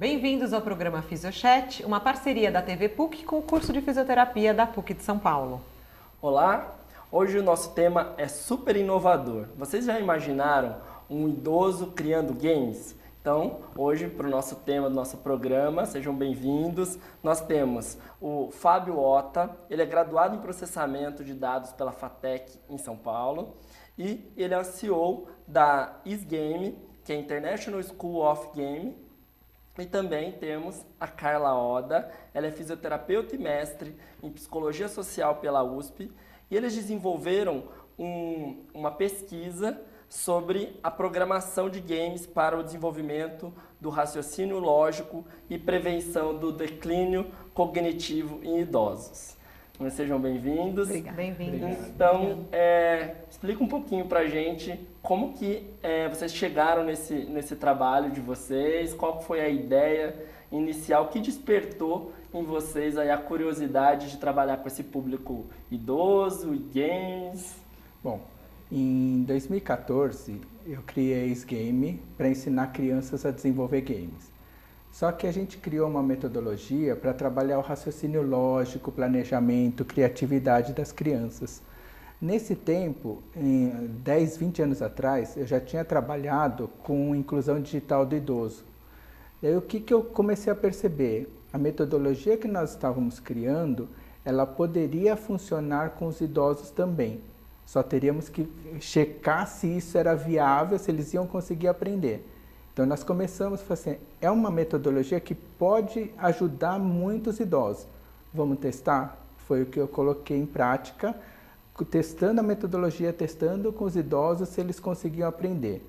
Bem-vindos ao programa Fisiochat, uma parceria da TV PUC com o curso de fisioterapia da PUC de São Paulo. Olá, hoje o nosso tema é super inovador. Vocês já imaginaram um idoso criando games? Então, hoje, para o nosso tema do nosso programa, sejam bem-vindos. Nós temos o Fábio Ota, ele é graduado em processamento de dados pela FATEC em São Paulo e ele é CEO da ISGame, que é International School of Game. E também temos a Carla Oda, ela é fisioterapeuta e mestre em psicologia social pela USP e eles desenvolveram um, uma pesquisa sobre a programação de games para o desenvolvimento do raciocínio lógico e prevenção do declínio cognitivo em idosos. Então, sejam bem-vindos. Bem-vindos. Então, é, explica um pouquinho para a gente como que é, vocês chegaram nesse, nesse trabalho de vocês, qual foi a ideia inicial que despertou em vocês aí a curiosidade de trabalhar com esse público idoso e games. Bom, em 2014, eu criei esse game para ensinar crianças a desenvolver games. Só que a gente criou uma metodologia para trabalhar o raciocínio lógico, planejamento, criatividade das crianças. Nesse tempo, em 10, 20 anos atrás, eu já tinha trabalhado com inclusão digital do idoso. Daí o que, que eu comecei a perceber? A metodologia que nós estávamos criando, ela poderia funcionar com os idosos também. Só teríamos que checar se isso era viável, se eles iam conseguir aprender. Então nós começamos a assim, é uma metodologia que pode ajudar muitos idosos. Vamos testar? Foi o que eu coloquei em prática, testando a metodologia, testando com os idosos se eles conseguiam aprender.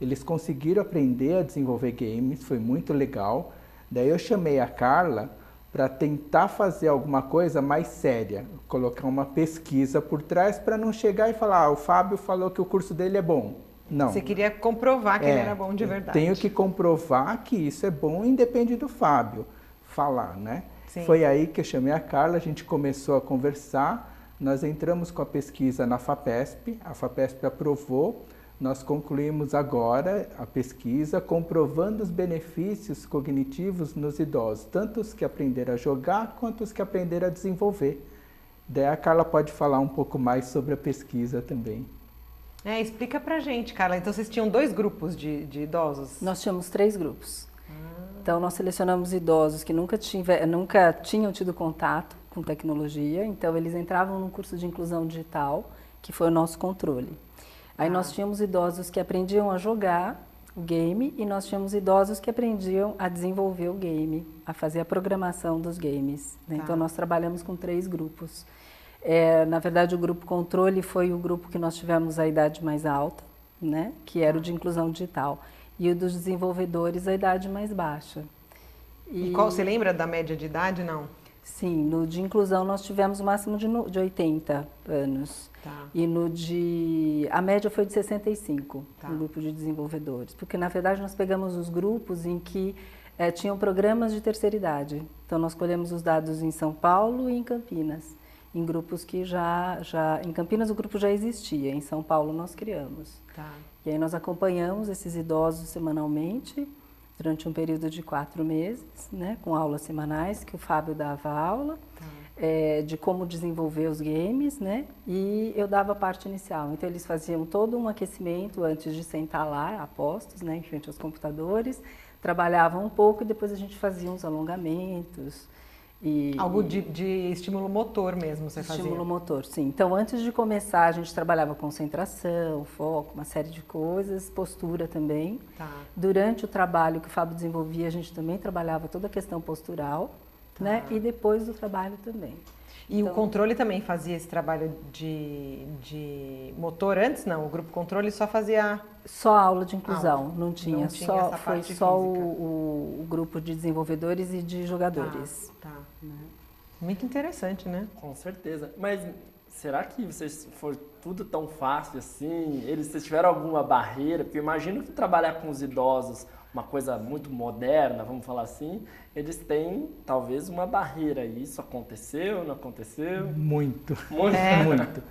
Eles conseguiram aprender a desenvolver games, foi muito legal. Daí eu chamei a Carla para tentar fazer alguma coisa mais séria, colocar uma pesquisa por trás para não chegar e falar, ah, o Fábio falou que o curso dele é bom. Não. Você queria comprovar que é, ele era bom de verdade. Tenho que comprovar que isso é bom, independe do Fábio falar, né? Sim. Foi aí que eu chamei a Carla, a gente começou a conversar, nós entramos com a pesquisa na FAPESP, a FAPESP aprovou, nós concluímos agora a pesquisa comprovando os benefícios cognitivos nos idosos, tanto os que aprenderam a jogar quanto os que aprenderam a desenvolver. Daí a Carla pode falar um pouco mais sobre a pesquisa também. É, explica pra gente, Carla. Então vocês tinham dois grupos de, de idosos? Nós tínhamos três grupos. Ah. Então nós selecionamos idosos que nunca, tive, nunca tinham tido contato com tecnologia, então eles entravam num curso de inclusão digital, que foi o nosso controle. Aí ah. nós tínhamos idosos que aprendiam a jogar o game e nós tínhamos idosos que aprendiam a desenvolver o game, a fazer a programação dos games. Né? Tá. Então nós trabalhamos com três grupos. É, na verdade, o grupo controle foi o grupo que nós tivemos a idade mais alta, né? que era o de inclusão digital, e o dos desenvolvedores a idade mais baixa. E, e qual você lembra da média de idade, não? Sim, no de inclusão nós tivemos o máximo de, de 80 anos. Tá. E no de. A média foi de 65 tá. no grupo de desenvolvedores. Porque, na verdade, nós pegamos os grupos em que é, tinham programas de terceira idade. Então, nós colhemos os dados em São Paulo e em Campinas. Em grupos que já. já em Campinas o grupo já existia, em São Paulo nós criamos. Tá. E aí nós acompanhamos esses idosos semanalmente durante um período de quatro meses, né, com aulas semanais, que o Fábio dava aula, tá. é, de como desenvolver os games, né, e eu dava a parte inicial. Então, eles faziam todo um aquecimento antes de sentar lá, a postos, né, em frente aos computadores, trabalhavam um pouco e depois a gente fazia uns alongamentos, e, Algo de, de, estímulo motor mesmo, você fazia? Estímulo motor, sim. Então, antes de começar, a gente trabalhava concentração, foco, uma série de coisas, postura também. Tá. Durante o trabalho que o Fábio desenvolvia, a gente também trabalhava toda a questão postural, tá. né? E depois do trabalho também. E então, o controle também fazia esse trabalho de, de motor antes? Não, o grupo controle só fazia... Só aula de inclusão, aula. não tinha. Não tinha só, foi só o, o, grupo de desenvolvedores e de jogadores. Tá, tá. Né? Muito interessante, né? Com certeza. Mas será que vocês for tudo tão fácil assim? Eles vocês tiveram alguma barreira? Porque eu imagino que trabalhar com os idosos uma coisa muito moderna, vamos falar assim, eles têm talvez uma barreira. Isso aconteceu, não aconteceu? Muito, muito. É. muito.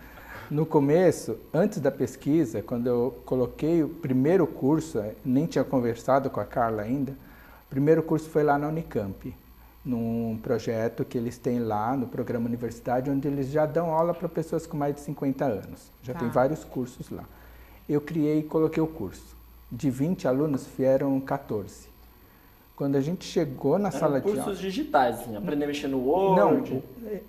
No começo, antes da pesquisa, quando eu coloquei o primeiro curso, nem tinha conversado com a Carla ainda, O primeiro curso foi lá na Unicamp, num projeto que eles têm lá no programa Universidade, onde eles já dão aula para pessoas com mais de 50 anos. Já tá. tem vários cursos lá. Eu criei e coloquei o curso. De 20 alunos, vieram 14. Quando a gente chegou na Eram sala de aula... cursos digitais, assim, aprender a mexer no Word?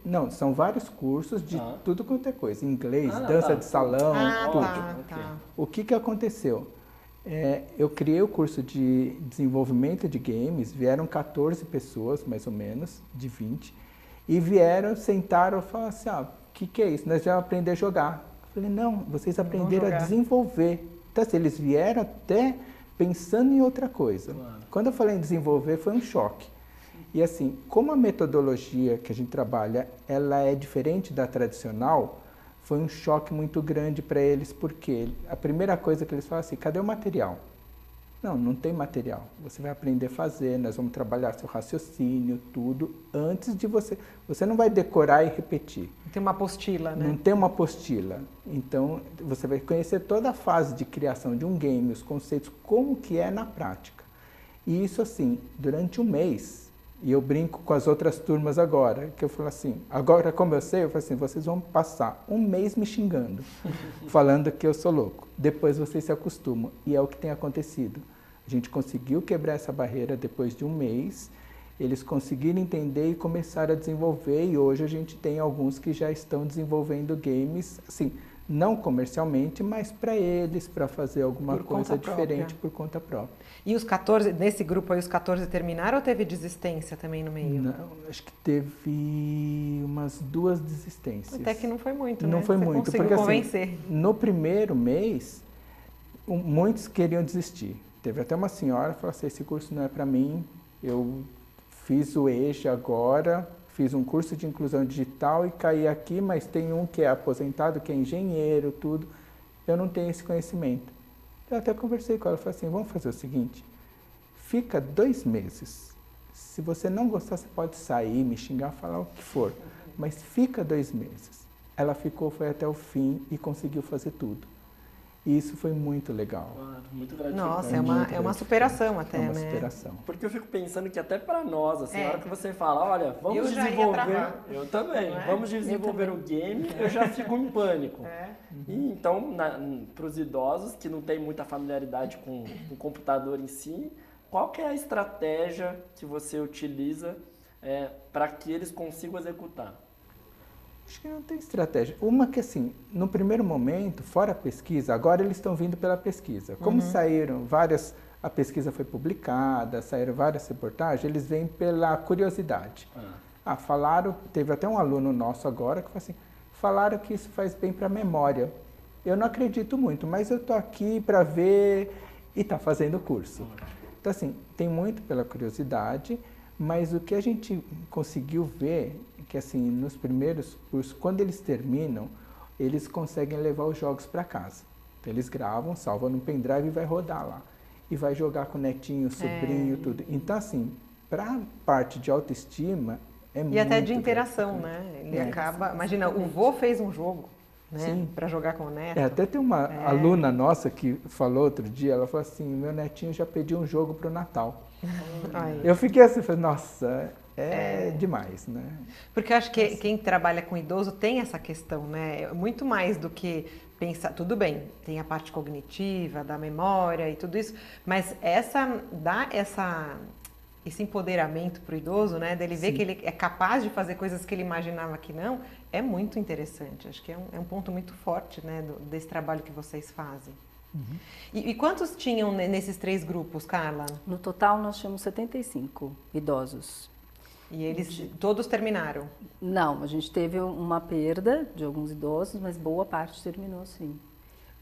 Não, não são vários cursos de ah. tudo quanto é coisa. Inglês, ah, dança tá. de salão, ah, tudo. Tá, tá. O que, que aconteceu? É, eu criei o curso de desenvolvimento de games, vieram 14 pessoas, mais ou menos, de 20, e vieram, sentaram e falaram assim, ah, o que, que é isso? Nós vamos aprender a jogar. Eu falei, não, vocês aprenderam a desenvolver. Então, assim, eles vieram até pensando em outra coisa. Claro. Quando eu falei em desenvolver, foi um choque. E assim, como a metodologia que a gente trabalha, ela é diferente da tradicional, foi um choque muito grande para eles, porque a primeira coisa que eles falam assim, cadê o material? Não, não tem material. Você vai aprender a fazer, nós vamos trabalhar seu raciocínio, tudo, antes de você. Você não vai decorar e repetir. Tem uma apostila, né? Não tem uma apostila. Então, você vai conhecer toda a fase de criação de um game, os conceitos, como que é na prática. E isso, assim, durante um mês, e eu brinco com as outras turmas agora, que eu falo assim, agora como eu sei, eu falo assim, vocês vão passar um mês me xingando, falando que eu sou louco. Depois vocês se acostumam. E é o que tem acontecido. A gente conseguiu quebrar essa barreira depois de um mês, eles conseguiram entender e começaram a desenvolver, e hoje a gente tem alguns que já estão desenvolvendo games, assim, não comercialmente, mas para eles, para fazer alguma por coisa diferente por conta própria. E os 14, nesse grupo aí, os 14 terminaram ou teve desistência também no meio? Não, acho que teve umas duas desistências. Até que não foi muito, Não né? foi Você muito, porque assim, convencer. assim, no primeiro mês, muitos queriam desistir. Teve até uma senhora que falou assim, esse curso não é para mim, eu fiz o EJA agora, fiz um curso de inclusão digital e caí aqui, mas tem um que é aposentado, que é engenheiro, tudo. Eu não tenho esse conhecimento. Eu até conversei com ela, falei assim, vamos fazer o seguinte, fica dois meses. Se você não gostar, você pode sair, me xingar, falar o que for, mas fica dois meses. Ela ficou, foi até o fim e conseguiu fazer tudo. E isso foi muito legal. Claro, muito gratificante. Nossa, é uma, é uma superação até, é uma né? superação. Porque eu fico pensando que até para nós, assim, É. na hora que você fala, olha, vamos Eu desenvolver. Eu também. É? Vamos desenvolver o game, eu já fico em pânico. É. E então, para os idosos que não têm muita familiaridade com o computador em si, qual que é a estratégia que você utiliza para que eles consigam executar? Acho que não tem estratégia. Uma que, assim, no primeiro momento, fora a pesquisa, agora eles estão vindo pela pesquisa. Como Uhum. saíram várias, a pesquisa foi publicada, saíram várias reportagens, eles vêm pela curiosidade. Ah, Ah, falaram, teve até um aluno nosso agora que falou assim, falaram que isso faz bem para a memória. Eu não acredito muito, mas eu estou aqui para ver e está fazendo o curso. Então, assim, tem muito pela curiosidade, mas o que a gente conseguiu ver que, assim, nos primeiros cursos, quando eles terminam, eles conseguem levar os jogos para casa. Então, eles gravam, salvam no pendrive e vai rodar lá. E vai jogar com o netinho, sobrinho, É. tudo. Então, assim, para parte de autoestima, é muito E até de interação, né? Ele É. acaba. Imagina, o vô fez um jogo, né? Para jogar com o neto. É, até tem uma É. aluna nossa que falou outro dia, ela falou assim, meu netinho já pediu um jogo para o Natal. Ai. Eu fiquei assim, falei, nossa, é, demais, né? Porque eu acho que quem trabalha com idoso tem essa questão, né? Muito mais do que pensar. Tudo bem, tem a parte cognitiva, da memória e tudo isso, mas essa dá essa esse empoderamento para o idoso, né? Dele ver Sim. que ele é capaz de fazer coisas que ele imaginava que não, é muito interessante. Acho que é um, é um ponto muito forte, né? do- desse trabalho que vocês fazem. E, e quantos tinham ne- nesses três grupos, Carla? No total, nós tínhamos 75 idosos. E eles todos terminaram. Não, a gente teve uma perda de alguns idosos, mas boa parte terminou sim.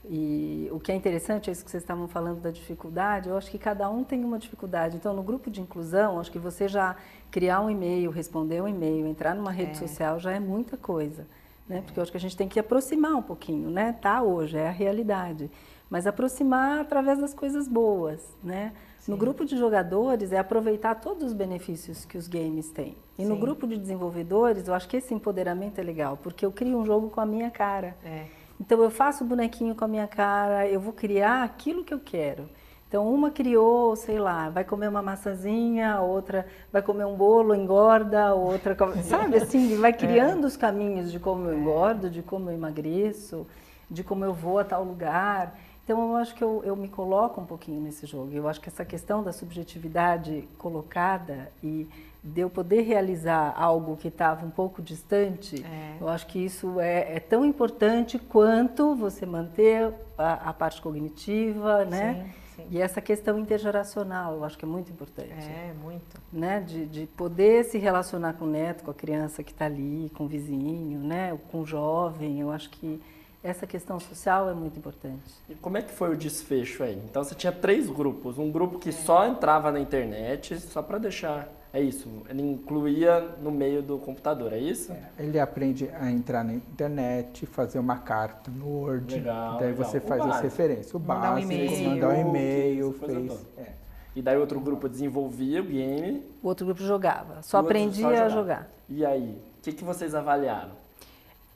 E o que é interessante é isso que vocês estavam falando da dificuldade. Eu acho que cada um tem uma dificuldade. Então, no grupo de inclusão, acho que você já criar um e-mail, responder um e-mail, entrar numa rede É. social já é muita coisa, né? Porque eu acho que a gente tem que aproximar um pouquinho, né? Tá hoje é a realidade, mas aproximar através das coisas boas, né? No grupo de jogadores é aproveitar todos os benefícios que os games têm. E no Sim. grupo de desenvolvedores, eu acho que esse empoderamento é legal, porque eu crio um jogo com a minha cara. É. Então eu faço o bonequinho com a minha cara, eu vou criar aquilo que eu quero. Então uma criou, sei lá, vai comer uma maçãzinha, a outra vai comer um bolo, engorda, outra, sabe assim, vai é. criando é. os caminhos de como eu engordo, de como eu emagreço, de como eu vou a tal lugar. Então, eu acho que eu, eu me coloco um pouquinho nesse jogo. Eu acho que essa questão da subjetividade colocada e de eu poder realizar algo que estava um pouco distante, é. eu acho que isso é, é, tão importante quanto você manter a, a parte cognitiva, né? Sim, sim. E essa questão intergeracional, eu acho que é muito importante. É, muito. Né? De, de poder se relacionar com o neto, com a criança que está ali, com o vizinho, né? com o jovem, eu acho que essa questão social é muito importante. E como é que foi o desfecho aí? Então você tinha três grupos, um grupo que é. só entrava na internet, só para deixar é isso, ele incluía no meio do computador, é isso? É, ele aprende a entrar na internet, fazer uma carta no Word, legal, daí legal. você faz as referências, o mandar básico, um e-mail, mandar um e-mail, fez... É. E daí outro grupo desenvolvia o game. O outro grupo jogava, só aprendia só a jogar. E aí, o que, que vocês avaliaram?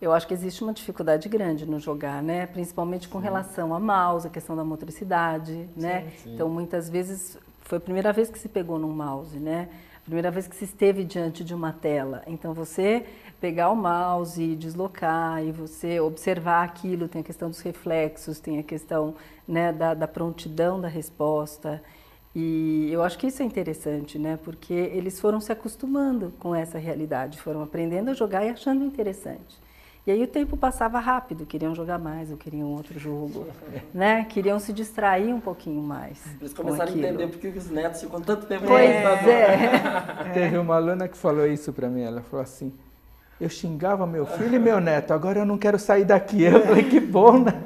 Eu acho que existe uma dificuldade grande no jogar, né? Principalmente com sim. relação a mouse, a questão da motricidade, sim, né? Sim. Então, muitas vezes, foi a primeira vez que se pegou num mouse, né? primeira vez que se esteve diante de uma tela. Então você pegar o mouse e deslocar e você observar aquilo, tem a questão dos reflexos, tem a questão né, da, da, prontidão da resposta. E eu acho que isso é interessante, né? Porque eles foram se acostumando com essa realidade, foram aprendendo a jogar e achando interessante. E aí o tempo passava rápido, queriam jogar mais, ou queriam outro jogo, né? Queriam se distrair um pouquinho mais. Eles começaram a entender porque os netos ficam tanto tempo Pois é. Teve uma aluna que falou isso para mim, ela falou assim, eu xingava meu filho e meu neto, agora eu não quero sair daqui. Eu falei, que bom, né?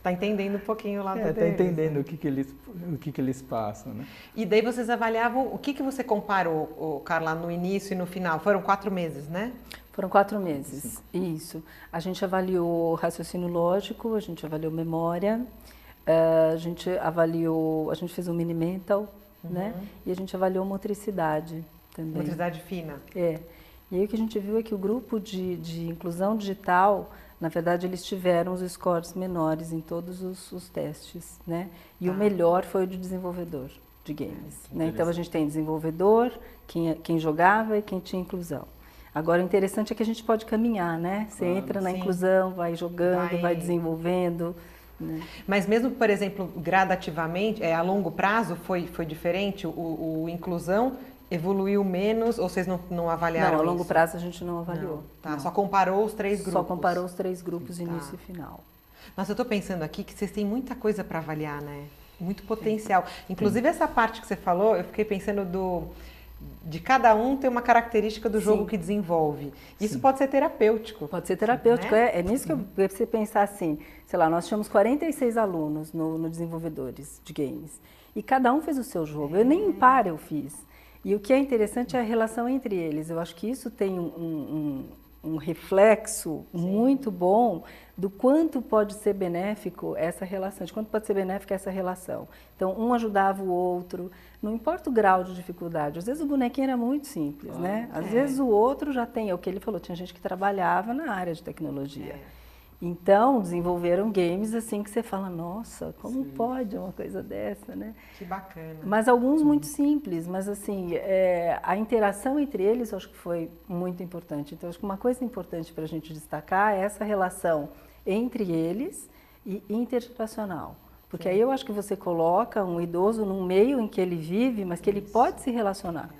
Tá entendendo um pouquinho lá é, Tá entendendo o que, que, eles, o que, que eles passam, né? E daí vocês avaliavam, o que, que você comparou, o Carla, no início e no final? Foram quatro meses, né? Foram quatro meses, isso. A gente avaliou raciocínio lógico, a gente avaliou memória, uh, a gente avaliou, a gente fez um mini mental, uhum. né? E a gente avaliou motricidade também. Motricidade fina. É. E aí o que a gente viu é que o grupo de, de inclusão digital, na verdade, eles tiveram os scores menores em todos os, os testes, né? E ah. o melhor foi o de desenvolvedor de games. Né? Então a gente tem desenvolvedor, quem, quem jogava e quem tinha inclusão. Agora, o interessante é que a gente pode caminhar, né? Você claro, entra na sim. inclusão, vai jogando, vai, vai desenvolvendo. Né? Mas mesmo, por exemplo, gradativamente, é, a longo prazo foi, foi diferente? O, o inclusão evoluiu menos ou vocês não, não avaliaram Não, a longo isso? prazo a gente não avaliou. Não, tá, não. só comparou os três grupos. Só comparou os três grupos, tá. início e final. Nossa, eu estou pensando aqui que vocês têm muita coisa para avaliar, né? Muito potencial. Inclusive, essa parte que você falou, eu fiquei pensando do de cada um tem uma característica do jogo Sim. que desenvolve. Isso Sim. pode ser terapêutico. Pode ser terapêutico. Né? É, é, nisso que eu você pensar assim, sei lá, nós tínhamos 46 alunos no, no desenvolvedores de games. E cada um fez o seu jogo. Eu nem um par eu fiz. E o que é interessante é a relação entre eles. Eu acho que isso tem um, um, um reflexo Sim. muito bom do quanto pode ser benéfico essa relação, de quanto pode ser benéfica essa relação. Então, um ajudava o outro, não importa o grau de dificuldade. Às vezes o bonequinho era muito simples, né? Às é. vezes o outro já tem, é o que ele falou, tinha gente que trabalhava na área de tecnologia. É. Então, desenvolveram games assim que você fala, nossa, como Sim. pode uma coisa dessa, né? Que bacana. Mas alguns muito simples, mas assim, é, a interação entre eles eu acho que foi muito importante. Então, acho que uma coisa importante para a gente destacar é essa relação entre eles e intergeracional. Porque Sim. aí eu acho que você coloca um idoso num meio em que ele vive, mas que ele pode se relacionar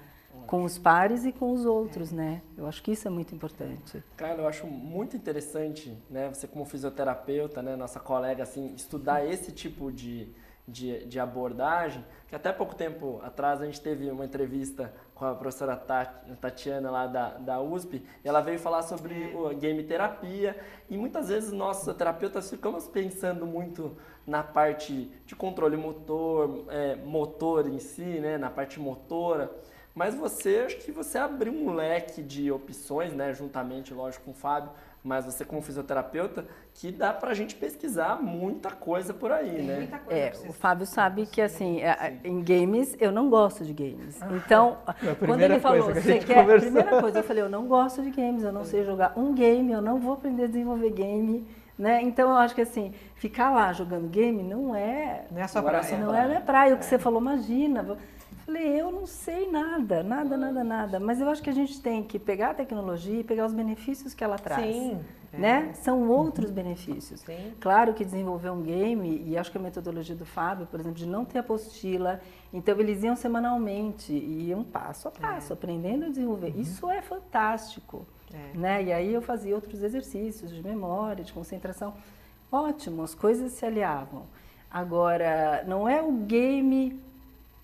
com os pares e com os outros, né? Eu acho que isso é muito importante. Cara, eu acho muito interessante, né? Você como fisioterapeuta, né? Nossa colega, assim, estudar esse tipo de, de, de abordagem, que até pouco tempo atrás a gente teve uma entrevista com a professora Tatiana lá da, da USP, e ela veio falar sobre o game terapia, e muitas vezes nós terapeutas ficamos pensando muito na parte de controle motor, é, motor em si, né? Na parte motora, mas você, acho que você abriu um leque de opções, né, juntamente, lógico, com o Fábio, mas você como fisioterapeuta, que dá pra gente pesquisar muita coisa por aí, Tem né? Muita coisa é, o Fábio sabe que assim, é, em games eu não gosto de games. Ah. Então, quando ele falou, você quer, a primeira coisa, eu falei, eu não gosto de games, eu não sei jogar um game, eu não vou aprender a desenvolver game Né? Então eu acho que assim, ficar lá jogando game não é. Não é só praia. Não é, não é praia. O que é. você falou, imagina. Falei, eu não sei nada, nada, nada, nada. Mas eu acho que a gente tem que pegar a tecnologia e pegar os benefícios que ela traz. Sim. Né? É. São outros benefícios. Sim. Claro que desenvolver um game, e acho que a metodologia do Fábio, por exemplo, de não ter apostila, então eles iam semanalmente, e iam passo a passo, é. aprendendo a desenvolver. Uhum. Isso é fantástico. É. Né? E aí eu fazia outros exercícios de memória, de concentração. Ótimo, as coisas se aliavam. Agora, não é o game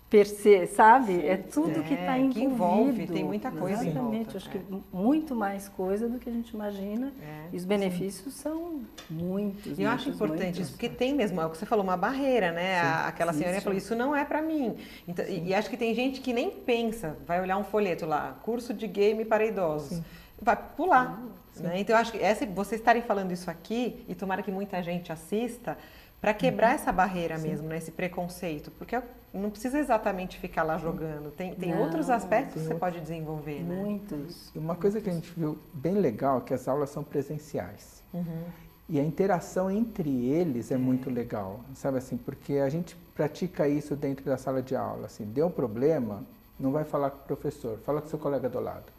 per se, sabe? Sim, é tudo é, que está envolvido. Que envolve, tem muita coisa Exatamente, acho é. que muito mais coisa do que a gente imagina. É, e os benefícios sim. são muitos. E eu acho importante muitos. isso, porque tem mesmo, é o que você falou, uma barreira, né? Sim, Aquela senhora falou, isso não é para mim. Então, e, e, acho que tem gente que nem pensa, vai olhar um folheto lá, curso de game para idosos. Vai pular. Né? Então, eu acho que essa, vocês estarem falando isso aqui, e tomara que muita gente assista, para quebrar uhum. essa barreira Sim. mesmo, né? esse preconceito, porque não precisa exatamente ficar lá jogando, tem, tem não, outros aspectos que você outro... pode desenvolver. Né? Muitos. Uma coisa que a gente viu bem legal é que as aulas são presenciais. Uhum. E a interação entre eles é, é, muito legal, sabe assim, porque a gente pratica isso dentro da sala de aula. Assim, deu um problema, não vai falar com o professor, fala com o seu colega do lado.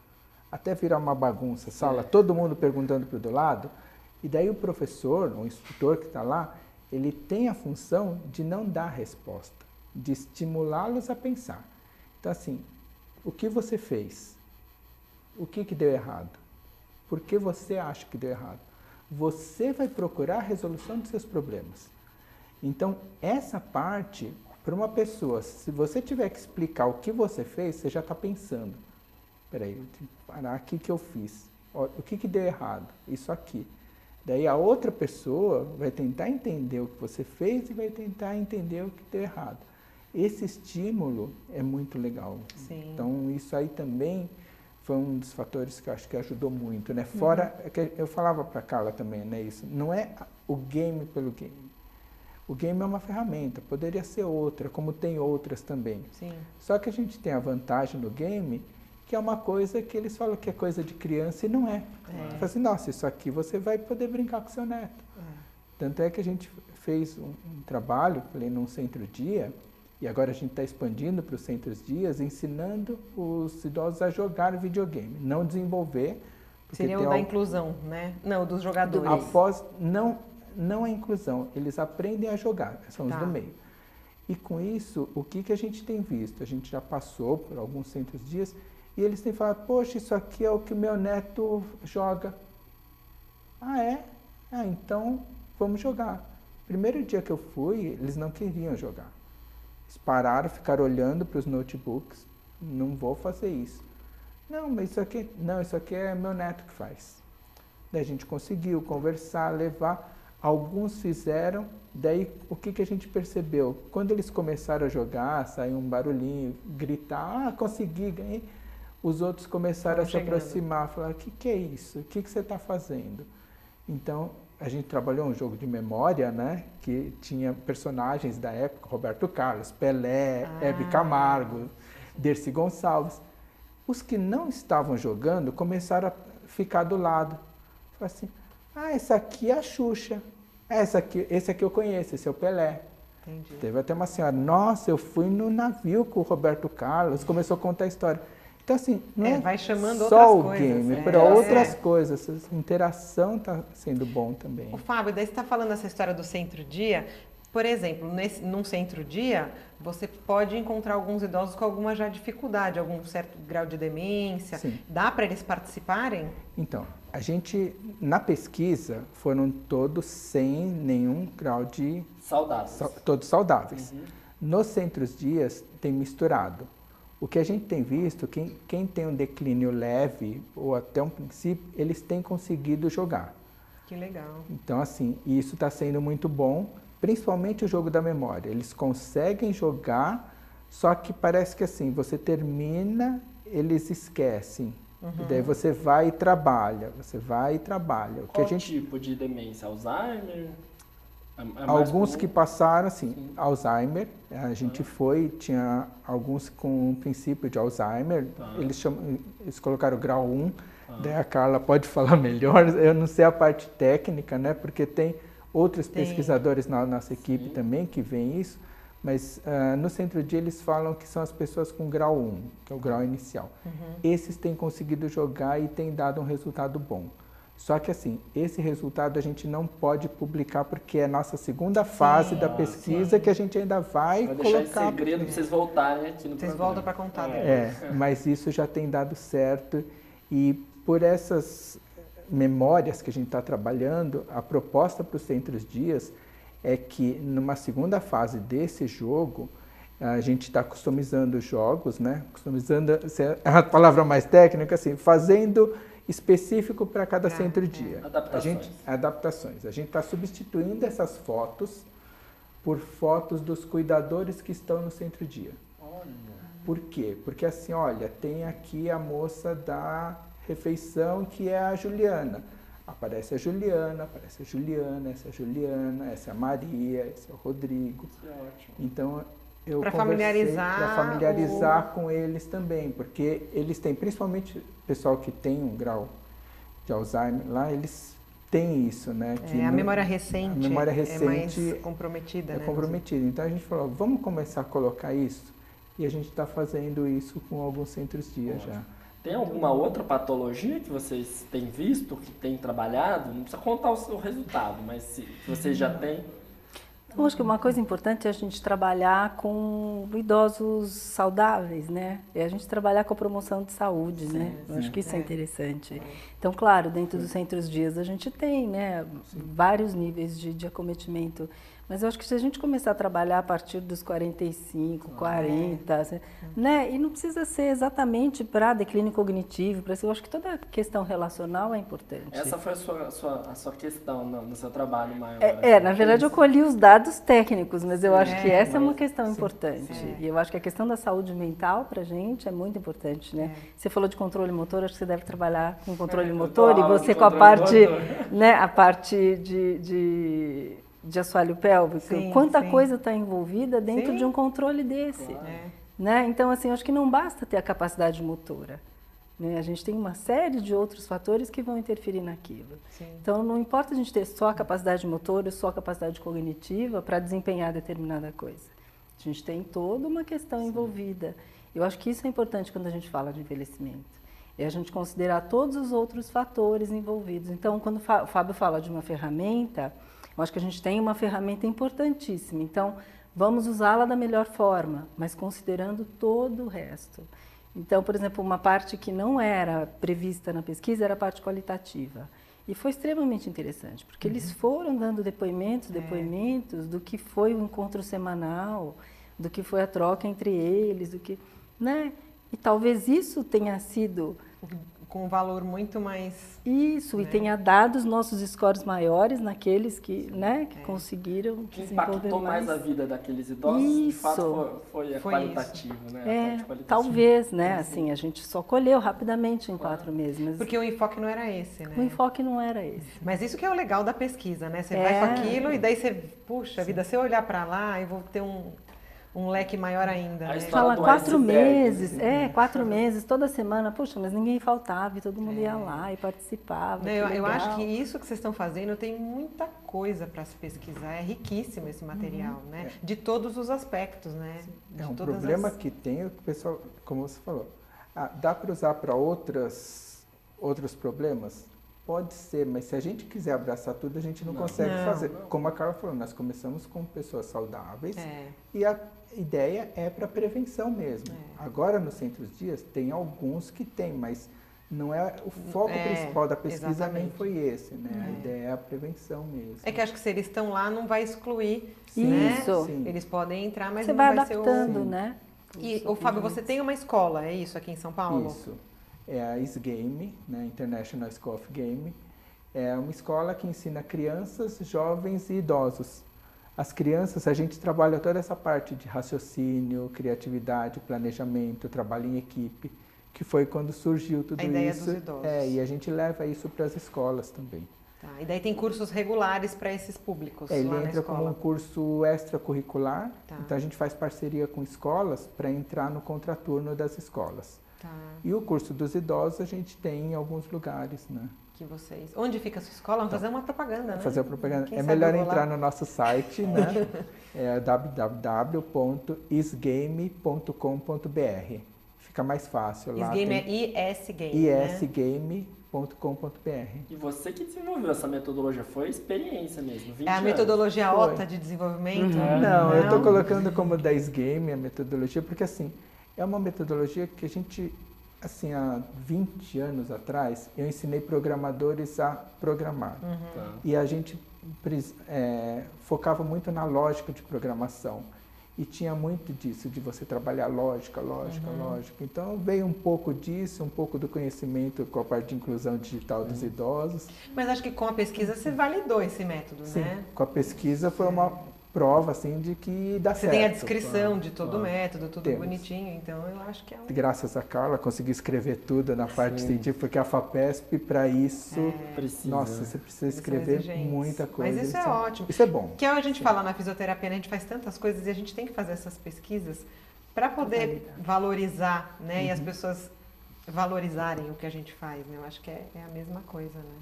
Até virar uma bagunça, sala, é. todo mundo perguntando para o do lado, e daí o professor, o instrutor que está lá, ele tem a função de não dar resposta, de estimulá-los a pensar. Então, assim, o que você fez? O que, que deu errado? Por que você acha que deu errado? Você vai procurar a resolução dos seus problemas. Então, essa parte, para uma pessoa, se você tiver que explicar o que você fez, você já está pensando. Peraí, eu tenho que parar aqui que eu fiz. O que, que deu errado? Isso aqui. Daí a outra pessoa vai tentar entender o que você fez e vai tentar entender o que deu errado. Esse estímulo é muito legal. Sim. Então isso aí também foi um dos fatores que eu acho que ajudou muito, né? Fora uhum. que eu falava para Carla também, né? Isso não é o game pelo game. O game é uma ferramenta, poderia ser outra, como tem outras também. Sim. Só que a gente tem a vantagem no game que é uma coisa que eles falam que é coisa de criança e não é. é. Fala assim, nossa, isso aqui você vai poder brincar com seu neto. É. Tanto é que a gente fez um, um trabalho, falei, num centro-dia, e agora a gente está expandindo para os centros-dias, ensinando os idosos a jogar videogame, não desenvolver. Seria o da inclusão, né? Não, dos jogadores. Após, não, não a inclusão, eles aprendem a jogar, são tá. os do meio. E com isso, o que, que a gente tem visto? A gente já passou por alguns centros-dias e eles têm falado, poxa, isso aqui é o que meu neto joga. Ah, é? Ah, então vamos jogar. Primeiro dia que eu fui, eles não queriam jogar. Eles pararam, ficaram olhando para os notebooks. Não vou fazer isso. Não, mas isso aqui, não, isso aqui é meu neto que faz. Daí a gente conseguiu conversar, levar. Alguns fizeram, daí o que, que a gente percebeu? Quando eles começaram a jogar, saiu um barulhinho, gritar, ah, consegui, ganhei os outros começaram a se aproximar, falaram, o que, que é isso? O que, que você está fazendo? Então, a gente trabalhou um jogo de memória, né? Que tinha personagens da época, Roberto Carlos, Pelé, ah. Hebe Camargo, Dercy Gonçalves. Os que não estavam jogando começaram a ficar do lado. Falaram assim, ah, essa aqui é a Xuxa. Essa aqui, esse aqui eu conheço, esse é o Pelé. Entendi. Teve até uma senhora, nossa, eu fui no navio com o Roberto Carlos, começou a contar a história. Então, assim, não é, é vai chamando só o coisas, game, é. para outras coisas. Essa interação está sendo bom também. O Fábio, daí você está falando essa história do centro-dia. Por exemplo, nesse, num centro-dia, você pode encontrar alguns idosos com alguma já dificuldade, algum certo grau de demência. Sim. Dá para eles participarem? Então, a gente, na pesquisa, foram todos sem nenhum grau de... Saudáveis. todos saudáveis. Uhum. Nos centros-dias, tem misturado. O que a gente tem visto, quem, quem tem um declínio leve ou até um princípio, eles têm conseguido jogar. Que legal. Então, assim, isso está sendo muito bom, principalmente o jogo da memória. Eles conseguem jogar, só que parece que assim, você termina, eles esquecem. Uhum. E daí você vai e trabalha, você vai e trabalha. O Qual que a gente... tipo de demência? Alzheimer? Alguns que passaram, assim, Sim. Alzheimer, a gente foi, tinha alguns com princípio de Alzheimer, tá. eles, chamam, eles colocaram grau 1, Ah. Daí a Carla pode falar melhor, eu não sei a parte técnica, né? Porque tem outros tem. pesquisadores na nossa equipe Sim. também que veem isso, mas uh, no centro de eles falam que são as pessoas com grau 1, que é o grau inicial. Uhum. Esses têm conseguido jogar e têm dado um resultado bom. Só que assim, esse resultado a gente não pode publicar porque é a nossa segunda fase sim, da pesquisa sim. que a gente ainda vai, vai colocar. Deixar em segredo para vocês voltarem aqui no Vocês voltam para contar é. depois. É, mas isso já tem dado certo e por essas memórias que a gente está trabalhando, a proposta para os centros dias é que numa segunda fase desse jogo a gente está customizando os jogos, né? Customizando, é a palavra mais técnica, assim, fazendo específico para cada ah, centro-dia. É. Adaptações. A gente, adaptações. A gente está substituindo essas fotos por fotos dos cuidadores que estão no centro-dia. Por quê? Porque assim, olha, tem aqui a moça da refeição que é a Juliana. Aparece a Juliana, aparece a Juliana, essa é a Juliana, essa é a Maria, esse é o Rodrigo. Que ótimo. Então para familiarizar, para familiarizar o... com eles também, porque eles têm, principalmente o pessoal que tem um grau de Alzheimer lá, eles têm isso, né? Que é, a memória recente, a memória recente é mais comprometida, é né? comprometida. Então a gente falou, vamos começar a colocar isso e a gente está fazendo isso com alguns centros dia já. Tem alguma outra patologia que vocês têm visto, que têm trabalhado? Não precisa contar o seu resultado, mas se vocês já têm então, acho que uma coisa importante é a gente trabalhar com idosos saudáveis, né? É a gente trabalhar com a promoção de saúde, sim, né? Eu acho que isso é, é interessante. Então, claro, dentro dos centros dias a gente tem, né, vários níveis de, de acometimento mas eu acho que se a gente começar a trabalhar a partir dos 45, 40, é. né? E não precisa ser exatamente para declínio cognitivo, para eu acho que toda questão relacional é importante. Essa foi a sua, a sua, a sua questão no, no, seu trabalho maior. É, é na verdade eu colhi os dados técnicos, mas eu acho é, que essa é uma questão sim, importante. Sim. E eu acho que a questão da saúde mental para a gente é muito importante, né? É. Você falou de controle motor, acho que você deve trabalhar com controle é, motor e você com a parte, né, a parte de, de de assoalho pélvico, sim, quanta sim. coisa está envolvida dentro sim. de um controle desse. Claro. Né? Então, assim, acho que não basta ter a capacidade motora. Né? A gente tem uma série de outros fatores que vão interferir naquilo. Então, não importa a gente ter só a capacidade motora ou só a capacidade cognitiva para desempenhar determinada coisa. A gente tem toda uma questão envolvida. Eu acho que isso é importante quando a gente fala de envelhecimento. É a gente considerar todos os outros fatores envolvidos. Então, quando o Fábio fala de uma ferramenta, eu acho que a gente tem uma ferramenta importantíssima. Então, vamos usá-la da melhor forma, mas considerando todo o resto. Então, por exemplo, uma parte que não era prevista na pesquisa era a parte qualitativa. E foi extremamente interessante, porque uhum. eles foram dando depoimentos, é. depoimentos é. do que foi o encontro semanal, do que foi a troca entre eles, do que, né? E talvez isso tenha sido com um valor muito mais. Isso, né? e tenha dado os nossos scores maiores naqueles que, né, que é. conseguiram que impactou mais. mais. a vida daqueles idosos, isso. de fato foi, foi, foi qualitativo, isso. né? É, qualitativo. talvez, né? Assim, a gente só colheu rapidamente em claro. quatro meses. Mas... Porque o enfoque não era esse, né? O enfoque não era esse. Mas isso que é o legal da pesquisa, né? Você é. vai com aquilo e daí você, puxa Sim. vida, se eu olhar para lá, eu vou ter um um leque maior ainda. Né? Fala quatro meses, é, quatro meses, toda semana, puxa, mas ninguém faltava e todo mundo é. ia lá e participava. Não, eu, eu, acho que isso que vocês estão fazendo tem muita coisa para se pesquisar, é riquíssimo esse material, uhum. né? De todos os aspectos, né? É um problema as... que tem, o pessoal, como você falou, ah, dá para usar para outras outros problemas? Pode ser, mas se a gente quiser abraçar tudo, a gente não, não. consegue não, fazer. Não. Como a Carla falou, nós começamos com pessoas saudáveis é. e a ideia é para prevenção mesmo. É. Agora, nos centros dias, tem alguns que tem, mas não é o foco é, principal da pesquisa exatamente. nem foi esse, né? É. A ideia é a prevenção mesmo. É que acho que se eles estão lá, não vai excluir, Sim. né? Isso. Sim. Eles podem entrar, mas você não vai, vai adaptando, ser o... né? E, o Fábio, você tem uma escola, é isso, aqui em São Paulo? Isso. É a SGame, né? International School of Game. É uma escola que ensina crianças, jovens e idosos as crianças, a gente trabalha toda essa parte de raciocínio, criatividade, planejamento, trabalho em equipe, que foi quando surgiu tudo a ideia isso. Dos idosos. É, e a gente leva isso para as escolas também. Tá, e daí tem cursos regulares para esses públicos. É, ele entra como um curso extracurricular, tá. então a gente faz parceria com escolas para entrar no contraturno das escolas. Tá. E o curso dos idosos a gente tem em alguns lugares, né? Que vocês. Onde fica a sua escola? Vamos fazer uma propaganda, né? Fazer uma propaganda. Quem é melhor entrar no nosso site, né? é www.isgame.com.br. Fica mais fácil lá. Isgame tem... é ISGame. ISGame. Né? E você que desenvolveu essa metodologia, foi experiência mesmo, É a metodologia anos. OTA de desenvolvimento? Uhum. Não, Não, eu estou colocando como 10 game a metodologia, porque assim, é uma metodologia que a gente, assim, há 20 anos atrás, eu ensinei programadores a programar. Uhum. Tá. E a gente é, focava muito na lógica de programação. E tinha muito disso, de você trabalhar lógica, lógica, uhum. lógica. Então veio um pouco disso, um pouco do conhecimento com a parte de inclusão digital dos uhum. idosos. Mas acho que com a pesquisa você validou esse método, Sim, né? Com a pesquisa foi uma prova assim de que dá Você certo. Você tem a descrição de todo o método, tudo Temos. bonitinho, então eu acho que é um... Graças a Carla consegui escrever tudo na parte Sim. científica, porque a FAPESP para isso, é. Precisa. nossa, você precisa escrever muita coisa. Mas isso é ótimo. Isso é bom. Que é a gente Sim. fala na fisioterapia, né? a gente faz tantas coisas e a gente tem que fazer essas pesquisas para poder valorizar, né? Uhum. E as uhum. pessoas valorizarem o que a gente faz, né? Eu acho que é, é a mesma coisa, né?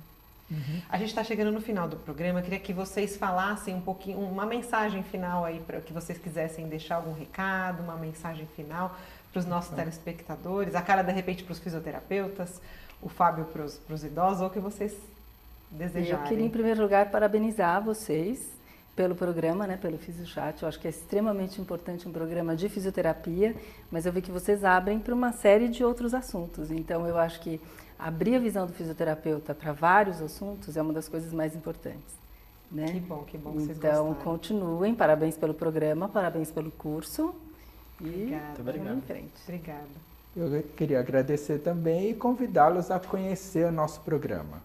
Uhum. A gente está chegando no final do programa. Eu queria que vocês falassem um pouquinho, uma mensagem final aí para que vocês quisessem deixar algum recado, uma mensagem final para os nossos telespectadores, a cara de repente para os fisioterapeutas, o Fábio para os idosos, ou o que vocês desejarem. Eu queria em primeiro lugar parabenizar vocês pelo programa, né, pelo FisioChat. Eu acho que é extremamente importante um programa de fisioterapia, mas eu vi que vocês abrem para uma série de outros assuntos. Então eu acho que abrir a visão do fisioterapeuta para vários assuntos é uma das coisas mais importantes. Né? Que bom, que bom que vocês Então, gostaram. continuem, parabéns pelo programa, parabéns pelo curso. E Obrigado. em frente. Obrigada. Eu queria agradecer também e convidá-los a conhecer o nosso programa.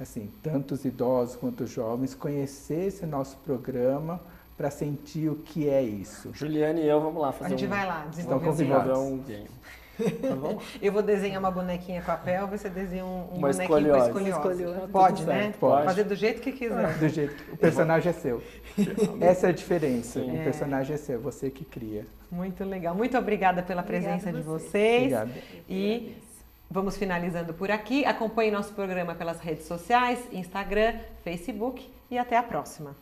Assim, tanto os idosos quanto os jovens, conhecer esse nosso programa para sentir o que é isso. Juliane e eu vamos lá fazer A gente um... vai lá, desenvolver um game. Tá bom? Eu vou desenhar uma bonequinha com a você desenha um, um bonequinho escoliose. com escoliose. Pode, né? Pode. Fazer do jeito que quiser. Do jeito que... O personagem é seu. Essa é a diferença. Sim. O personagem é seu, você que cria. Muito legal. Muito obrigada pela presença obrigada de vocês. Obrigado. E vamos finalizando por aqui. Acompanhe nosso programa pelas redes sociais, Instagram, Facebook e até a próxima.